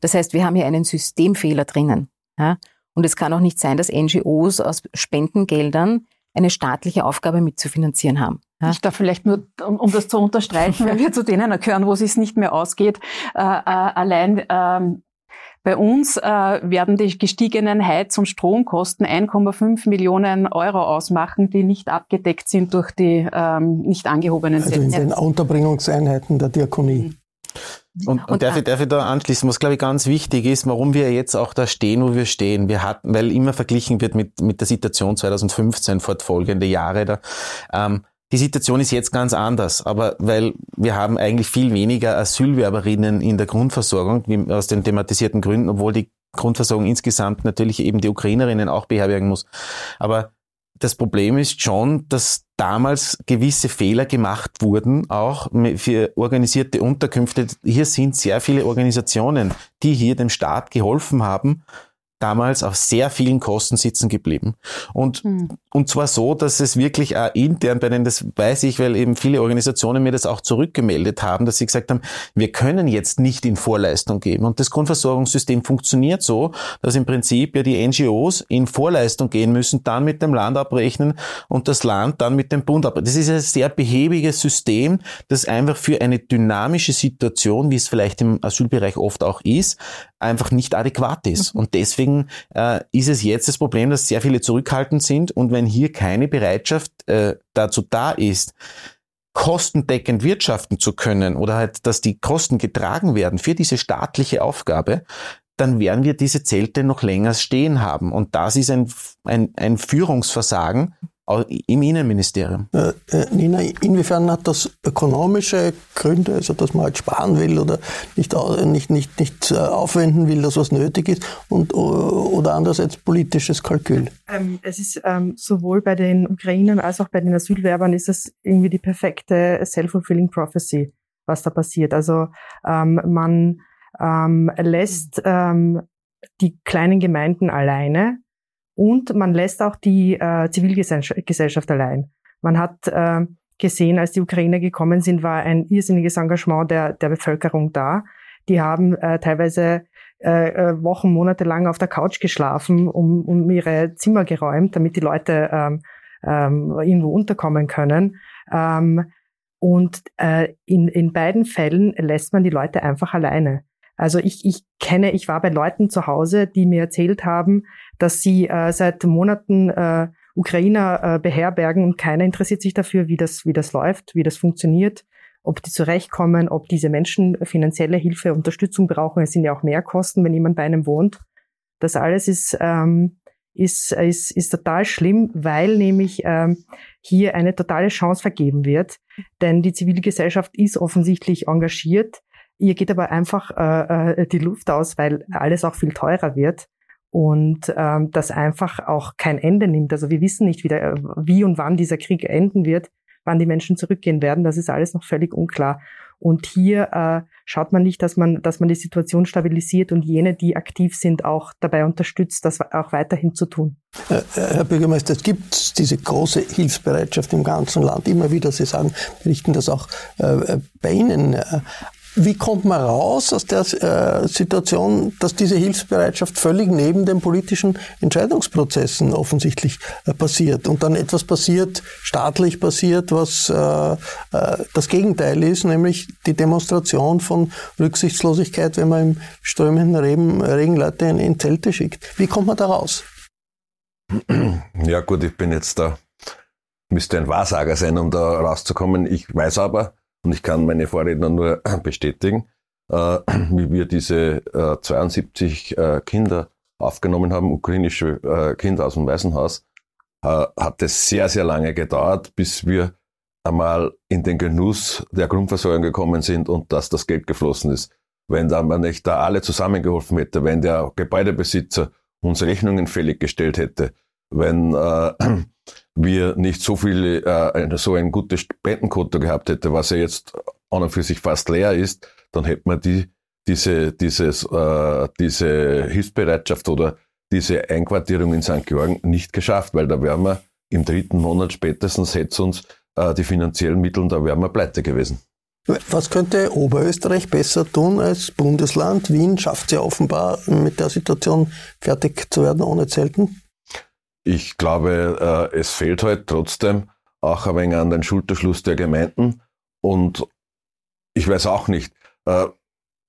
Das heißt, wir haben hier einen Systemfehler drinnen. Ja? Und es kann auch nicht sein, dass NGOs aus Spendengeldern eine staatliche Aufgabe mitzufinanzieren haben. Ja? Ich darf vielleicht nur, um, um das zu unterstreichen, wenn wir zu denen gehören, wo es sich nicht mehr ausgeht, äh, äh, allein ähm, bei uns äh, werden die gestiegenen Heiz- und Stromkosten 1,5 Millionen Euro ausmachen, die nicht abgedeckt sind durch die ähm, nicht angehobenen Also in den Unterbringungseinheiten der Diakonie. Mhm. Und, und, und darf, ich, darf ich da anschließen, was glaube ich ganz wichtig ist, warum wir jetzt auch da stehen, wo wir stehen. Wir hatten, weil immer verglichen wird mit, mit der Situation 2015 fortfolgende Jahre da. Ähm, die Situation ist jetzt ganz anders, aber weil wir haben eigentlich viel weniger Asylwerberinnen in der Grundversorgung, wie aus den thematisierten Gründen, obwohl die Grundversorgung insgesamt natürlich eben die Ukrainerinnen auch beherbergen muss. Aber das Problem ist schon, dass damals gewisse Fehler gemacht wurden, auch für organisierte Unterkünfte. Hier sind sehr viele Organisationen, die hier dem Staat geholfen haben, damals auf sehr vielen Kosten sitzen geblieben. Und, mhm. und zwar so, dass es wirklich auch intern bei denen, das weiß ich, weil eben viele Organisationen mir das auch zurückgemeldet haben, dass sie gesagt haben, wir können jetzt nicht in Vorleistung geben. Und das Grundversorgungssystem funktioniert so, dass im Prinzip ja die NGOs in Vorleistung gehen müssen, dann mit dem Land abrechnen und das Land dann mit dem Bund abrechnen. Das ist ein sehr behäbiges System, das einfach für eine dynamische Situation, wie es vielleicht im Asylbereich oft auch ist, einfach nicht adäquat ist. Mhm. Und deswegen äh, ist es jetzt das Problem, dass sehr viele zurückhaltend sind und wenn hier keine Bereitschaft äh, dazu da ist, kostendeckend wirtschaften zu können oder halt, dass die Kosten getragen werden für diese staatliche Aufgabe, dann werden wir diese Zelte noch länger stehen haben. Und das ist ein, ein, ein Führungsversagen im Innenministerium. Äh, äh, Nina, inwiefern hat das ökonomische Gründe, also dass man halt sparen will oder nicht, nicht, nicht, nicht äh, aufwenden will, dass was nötig ist, und, oder andererseits politisches Kalkül? Ähm, es ist ähm, sowohl bei den Ukrainern als auch bei den Asylwerbern ist es irgendwie die perfekte self-fulfilling prophecy, was da passiert. Also ähm, man ähm, lässt ähm, die kleinen Gemeinden alleine und man lässt auch die äh, Zivilgesellschaft allein. Man hat äh, gesehen, als die Ukrainer gekommen sind, war ein irrsinniges Engagement der, der Bevölkerung da. Die haben äh, teilweise äh, äh, Wochen, Monate lang auf der Couch geschlafen, um, um ihre Zimmer geräumt, damit die Leute ähm, ähm, irgendwo unterkommen können. Ähm, und äh, in, in beiden Fällen lässt man die Leute einfach alleine. Also ich, ich kenne, ich war bei Leuten zu Hause, die mir erzählt haben, dass sie äh, seit Monaten äh, Ukrainer äh, beherbergen und keiner interessiert sich dafür, wie das, wie das läuft, wie das funktioniert, ob die zurechtkommen, ob diese Menschen finanzielle Hilfe, Unterstützung brauchen. Es sind ja auch Mehrkosten, wenn jemand bei einem wohnt. Das alles ist, ähm, ist, ist, ist total schlimm, weil nämlich ähm, hier eine totale Chance vergeben wird. Denn die Zivilgesellschaft ist offensichtlich engagiert Ihr geht aber einfach äh, äh, die Luft aus, weil alles auch viel teurer wird und ähm, das einfach auch kein Ende nimmt. Also wir wissen nicht, wie, der, wie und wann dieser Krieg enden wird, wann die Menschen zurückgehen werden. Das ist alles noch völlig unklar. Und hier äh, schaut man nicht, dass man, dass man die Situation stabilisiert und jene, die aktiv sind, auch dabei unterstützt, das auch weiterhin zu tun. Äh, Herr Bürgermeister, es gibt diese große Hilfsbereitschaft im ganzen Land. Immer wieder, Sie sagen, berichten das auch äh, bei Ihnen. Äh, wie kommt man raus aus der äh, Situation, dass diese Hilfsbereitschaft völlig neben den politischen Entscheidungsprozessen offensichtlich äh, passiert und dann etwas passiert, staatlich passiert, was äh, äh das Gegenteil ist, nämlich die Demonstration von Rücksichtslosigkeit, wenn man im strömenden Regen, Regen Leute in, in Zelte schickt. Wie kommt man da raus? Ja gut, ich bin jetzt da, müsste ein Wahrsager sein, um da rauszukommen. Ich weiß aber, und ich kann meine Vorredner nur bestätigen, äh, wie wir diese äh, 72 äh, Kinder aufgenommen haben, ukrainische äh, Kinder aus dem Waisenhaus, äh, hat es sehr, sehr lange gedauert, bis wir einmal in den Genuss der Grundversorgung gekommen sind und dass das Geld geflossen ist. Wenn da man nicht da alle zusammengeholfen hätte, wenn der Gebäudebesitzer uns Rechnungen fällig gestellt hätte, wenn äh, wir nicht so viele, äh, so ein gutes Spendenkonto gehabt hätte, was ja jetzt an und für sich fast leer ist, dann hätte man die, diese, dieses, äh, diese Hilfsbereitschaft oder diese Einquartierung in St. Georgen nicht geschafft, weil da wären wir im dritten Monat spätestens hätte uns äh, die finanziellen Mittel da wären wir pleite gewesen. Was könnte Oberösterreich besser tun als Bundesland? Wien schafft es ja offenbar mit der Situation fertig zu werden ohne Zelten. Ich glaube, äh, es fehlt halt trotzdem auch ein wenig an den Schulterschluss der Gemeinden. Und ich weiß auch nicht, äh,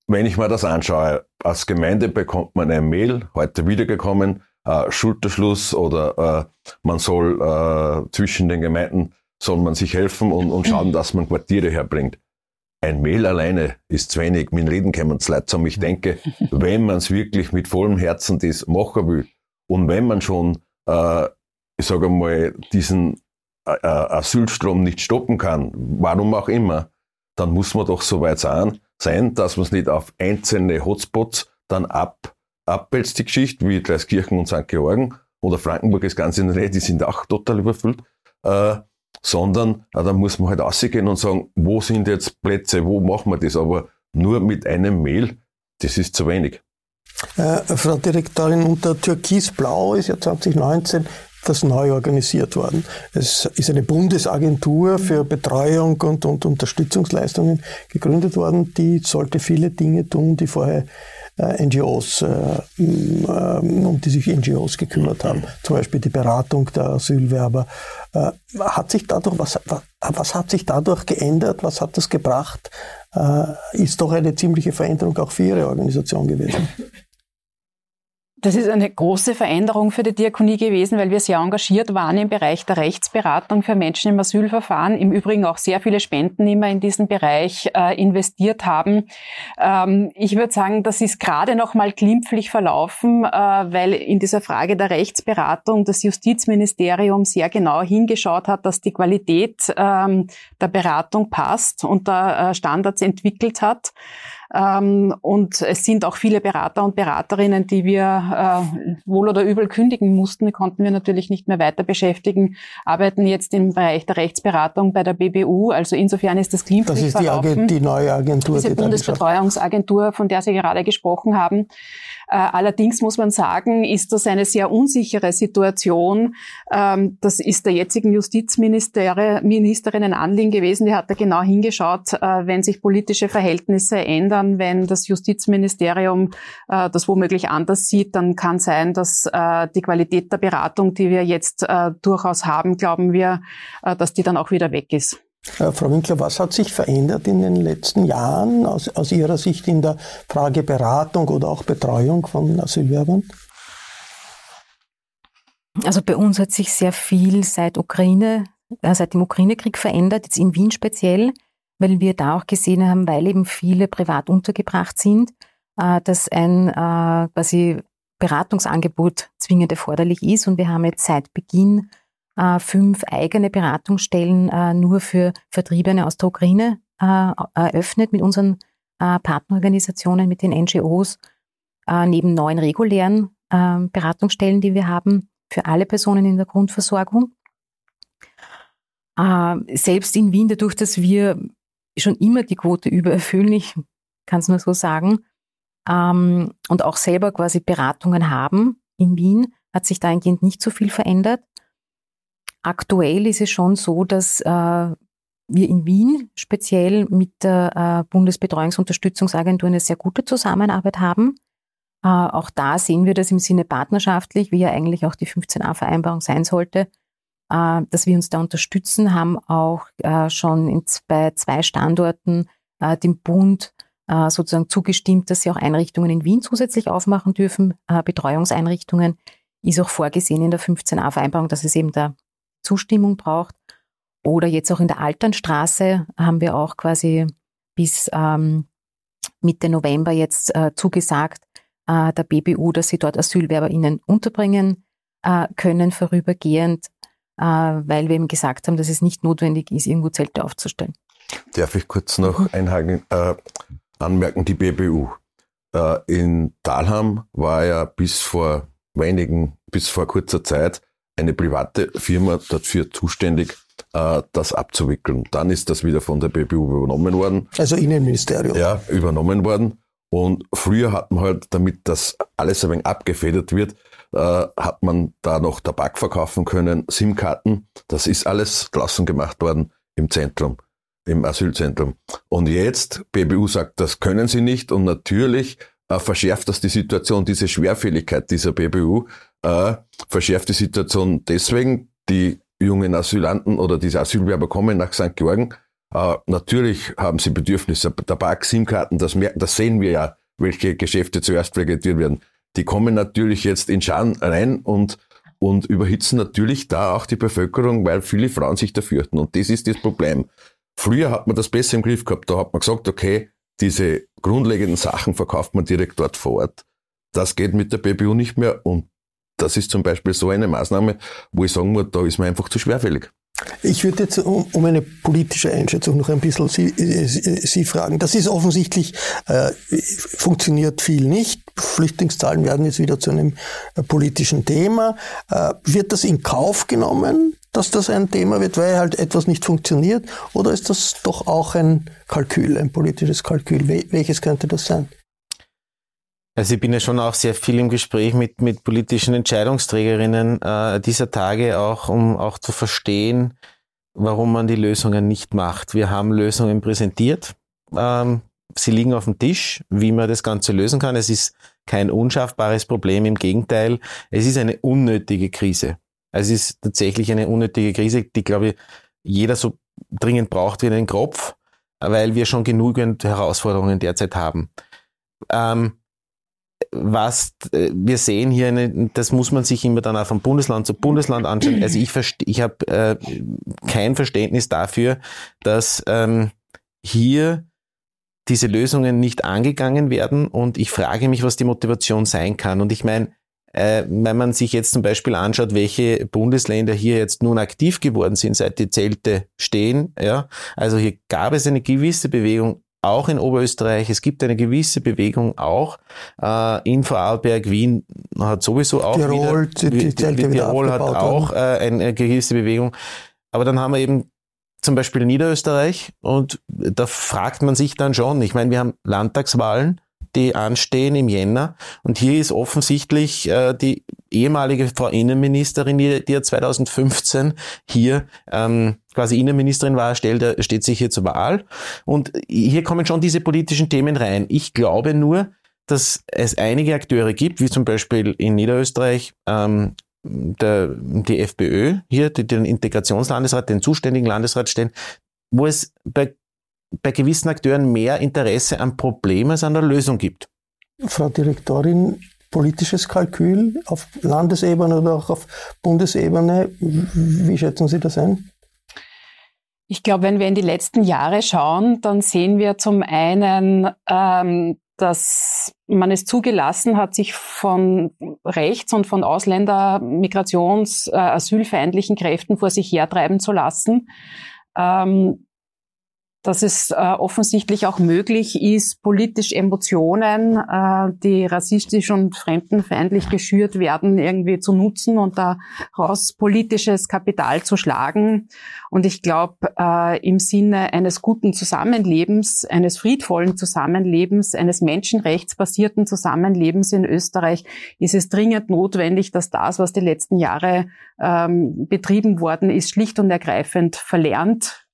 wenn ich mir das anschaue, als Gemeinde bekommt man ein Mail, heute wiedergekommen, äh, Schulterschluss oder man soll zwischen den Gemeinden, soll man sich helfen und, und schauen, dass man Quartiere herbringt. Ein Mail alleine ist zu wenig, mit Reden kommen es leid Ich denke, wenn man es wirklich mit vollem Herzen das machen will und wenn man schon äh, ich sage mal, diesen äh, äh, Asylstrom nicht stoppen kann, warum auch immer, dann muss man doch so weit sein, dass man es nicht auf einzelne Hotspots dann ab, abwälzt, die Geschichte, wie Dreiskirchen und St. Georgen oder Frankenburg ist ganz in der Nähe, die sind auch total überfüllt, äh, sondern äh, da muss man halt rausgehen und sagen, wo sind jetzt Plätze, wo machen wir das, aber nur mit einem Mail, das ist zu wenig. Äh, Frau Direktorin, unter Türkisblau ist ja 2019 das neu organisiert worden. Es ist eine Bundesagentur für Betreuung und, und Unterstützungsleistungen gegründet worden, die sollte viele Dinge tun, die vorher äh, NGOs, äh, um die sich NGOs gekümmert haben, zum Beispiel die Beratung der Asylwerber. Äh, hat sich dadurch, was, was hat sich dadurch geändert? Was hat das gebracht? Äh, ist doch eine ziemliche Veränderung auch für Ihre Organisation gewesen. Das ist eine große Veränderung für die Diakonie gewesen, weil wir sehr engagiert waren im Bereich der Rechtsberatung für Menschen im Asylverfahren. Im Übrigen auch sehr viele Spendennehmer in diesen Bereich äh, investiert haben. Ähm, ich würde sagen, das ist gerade noch mal glimpflich verlaufen, äh, weil in dieser Frage der Rechtsberatung das Justizministerium sehr genau hingeschaut hat, dass die Qualität ähm, der Beratung passt und da äh, Standards entwickelt hat. Ähm, und es sind auch viele Berater und Beraterinnen, die wir äh, wohl oder übel kündigen mussten. Die konnten wir natürlich nicht mehr weiter beschäftigen, arbeiten jetzt im Bereich der Rechtsberatung bei der BBU. Also insofern ist das glimpflich Das ist die, Agent, die neue Agentur. Diese die Bundesbetreuungsagentur, von der Sie gerade gesprochen haben. Äh, allerdings muss man sagen, ist das eine sehr unsichere Situation. Ähm, das ist der jetzigen Justizministerin ein Anliegen gewesen. Die hat da genau hingeschaut, äh, wenn sich politische Verhältnisse ändern, wenn das Justizministerium äh, das womöglich anders sieht, dann kann sein, dass die Qualität der Beratung, die wir jetzt durchaus haben, glauben wir, dass die dann auch wieder weg ist. Äh, Frau Winkler, was hat sich verändert in den letzten Jahren aus, aus Ihrer Sicht in der Frage Beratung oder auch Betreuung von Asylwerbern? Also bei uns hat sich sehr viel seit Ukraine, äh, seit dem Ukraine-Krieg verändert, jetzt in Wien speziell, weil wir da auch gesehen haben, weil eben viele privat untergebracht sind, äh, dass ein quasi Beratungsangebot zwingend erforderlich ist. Und wir haben jetzt seit Beginn äh, fünf eigene Beratungsstellen äh, nur für Vertriebene aus der Ukraine äh, eröffnet mit unseren äh, Partnerorganisationen, mit den NGOs, äh, neben neun regulären äh, Beratungsstellen, die wir haben für alle Personen in der Grundversorgung. selbst in Wien, dadurch, dass wir schon immer die Quote übererfüllen, ich kann es nur so sagen, ähm, und auch selber quasi Beratungen haben in Wien, hat sich dahingehend nicht so viel verändert. Aktuell ist es schon so, dass äh, wir in Wien speziell mit der äh, Bundesbetreuungsunterstützungsagentur eine sehr gute Zusammenarbeit haben. Äh, auch da sehen wir das im Sinne partnerschaftlich, wie ja eigentlich auch die 15a-Vereinbarung sein sollte, äh, dass wir uns da unterstützen, haben auch äh, schon in, bei zwei Standorten äh, dem Bund äh, sozusagen zugestimmt, dass sie auch Einrichtungen in Wien zusätzlich aufmachen dürfen, äh, Betreuungseinrichtungen. Ist auch vorgesehen in der 15a-Vereinbarung, dass es eben da Zustimmung braucht. Oder jetzt auch in der Alternstraße haben wir auch quasi bis ähm, Mitte November jetzt äh, zugesagt, äh, der BBU, dass sie dort AsylwerberInnen unterbringen äh, können, vorübergehend, äh, weil wir eben gesagt haben, dass es nicht notwendig ist, irgendwo Zelte aufzustellen. Darf ich kurz noch mhm. einhaken, äh, anmerken, die BBU. Äh, in Dahlham war ja bis vor wenigen, bis vor kurzer Zeit eine private Firma dafür zuständig, äh, das abzuwickeln. Dann ist das wieder von der BBU übernommen worden. Also Innenministerium. Ja, übernommen worden. Und früher hat man halt, damit das alles ein wenig abgefedert wird, äh, hat man da noch Tabak verkaufen können, SIM-Karten. Das ist alles draußen gemacht worden im Zentrum, im Asylzentrum. Und jetzt, BBU sagt, das können sie nicht. Und natürlich äh, verschärft das die Situation, diese Schwerfälligkeit dieser BBU, äh, verschärft die Situation deswegen, die jungen Asylanten oder diese Asylwerber kommen nach St. Georgen. Äh, natürlich haben sie Bedürfnisse. Tabak, SIM-Karten, das, das sehen wir ja, welche Geschäfte zuerst vegetiert werden. Die kommen natürlich jetzt in Schaden rein und, und überhitzen natürlich da auch die Bevölkerung, weil viele Frauen sich da fürchten. Und das ist das Problem. Früher hat man das besser im Griff gehabt. Da hat man gesagt, okay, diese grundlegenden Sachen verkauft man direkt dort vor Ort. Das geht mit der BBU nicht mehr und das ist zum Beispiel so eine Maßnahme, wo ich sagen muss, da ist man einfach zu schwerfällig. Ich würde jetzt um, um eine politische Einschätzung noch ein bisschen Sie, Sie fragen. Das ist offensichtlich, äh, funktioniert viel nicht. Flüchtlingszahlen werden jetzt wieder zu einem äh, politischen Thema. Äh, wird das in Kauf genommen, dass das ein Thema wird, weil halt etwas nicht funktioniert? Oder ist das doch auch ein Kalkül, ein politisches Kalkül? Welches könnte das sein? Also ich bin ja schon auch sehr viel im Gespräch mit, mit politischen Entscheidungsträgerinnen äh, dieser Tage, auch um auch zu verstehen, warum man die Lösungen nicht macht. Wir haben Lösungen präsentiert. Ähm, sie liegen auf dem Tisch, wie man das Ganze lösen kann. Es ist kein unschaffbares Problem, im Gegenteil, es ist eine unnötige Krise. Also es ist tatsächlich eine unnötige Krise, die, glaube ich, jeder so dringend braucht wie einen Kropf, weil wir schon genügend Herausforderungen derzeit haben. Ähm, was äh, wir sehen hier, eine, das muss man sich immer dann auch von Bundesland zu Bundesland anschauen. Also ich, ich habe äh, kein Verständnis dafür, dass ähm, hier diese Lösungen nicht angegangen werden und ich frage mich, was die Motivation sein kann. Und ich meine, äh, wenn man sich jetzt zum Beispiel anschaut, welche Bundesländer hier jetzt nun aktiv geworden sind, seit die Zelte stehen, ja, also hier gab es eine gewisse Bewegung auch in Oberösterreich. Es gibt eine gewisse Bewegung auch äh, in Vorarlberg, Wien hat sowieso auch Tirol, wieder, die, die, die Tirol hat auch äh, eine gewisse Bewegung. Aber dann haben wir eben zum Beispiel Niederösterreich und da fragt man sich dann schon, ich meine, wir haben Landtagswahlen, die anstehen im Jänner. Und hier ist offensichtlich äh, die ehemalige Frau Innenministerin, die, die ja 2015 hier ähm, quasi Innenministerin war, stellt, steht sich hier zur Wahl. Und hier kommen schon diese politischen Themen rein. Ich glaube nur, dass es einige Akteure gibt, wie zum Beispiel in Niederösterreich ähm, der, die FPÖ, hier die den Integrationslandesrat, den zuständigen Landesrat stellen, wo es bei bei gewissen Akteuren mehr Interesse am Problem als an der Lösung gibt. Frau Direktorin, politisches Kalkül auf Landesebene oder auch auf Bundesebene, wie schätzen Sie das ein? Ich glaube, wenn wir in die letzten Jahre schauen, dann sehen wir zum einen, ähm, dass man es zugelassen hat, sich von rechts und von Ausländer, Migrations-, äh, asylfeindlichen Kräften vor sich hertreiben zu lassen. Ähm, dass es äh, offensichtlich auch möglich ist, politisch Emotionen, äh, die rassistisch und fremdenfeindlich geschürt werden, irgendwie zu nutzen und daraus politisches Kapital zu schlagen. Und ich glaube, äh, im Sinne eines guten Zusammenlebens, eines friedvollen Zusammenlebens, eines menschenrechtsbasierten Zusammenlebens in Österreich ist es dringend notwendig, dass das, was die letzten Jahre ähm, betrieben worden ist, schlicht und ergreifend verlernt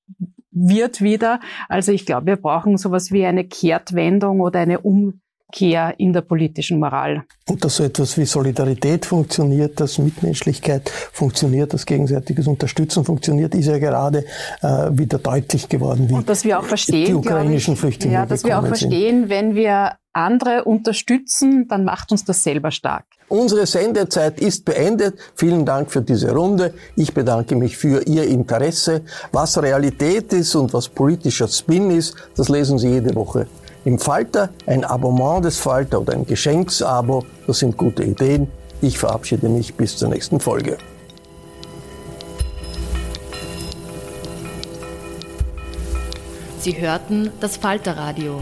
wird wieder. Also ich glaube, wir brauchen sowas wie eine Kehrtwendung oder eine Umkehr in der politischen Moral. Und dass so etwas wie Solidarität funktioniert, dass Mitmenschlichkeit funktioniert, dass gegenseitiges Unterstützen funktioniert, ist ja gerade äh, wieder deutlich geworden, wie Und dass wir auch verstehen, die ukrainischen ich, Flüchtlinge Ja, dass wir auch verstehen, sind. wenn wir andere unterstützen, dann macht uns das selber stark. Unsere Sendezeit ist beendet. Vielen Dank für diese Runde. Ich bedanke mich für Ihr Interesse. Was Realität ist und was politischer Spin ist, das lesen Sie jede Woche im Falter. Ein Abonnement des Falter oder ein Geschenksabo, das sind gute Ideen. Ich verabschiede mich bis zur nächsten Folge. Sie hörten das Falterradio,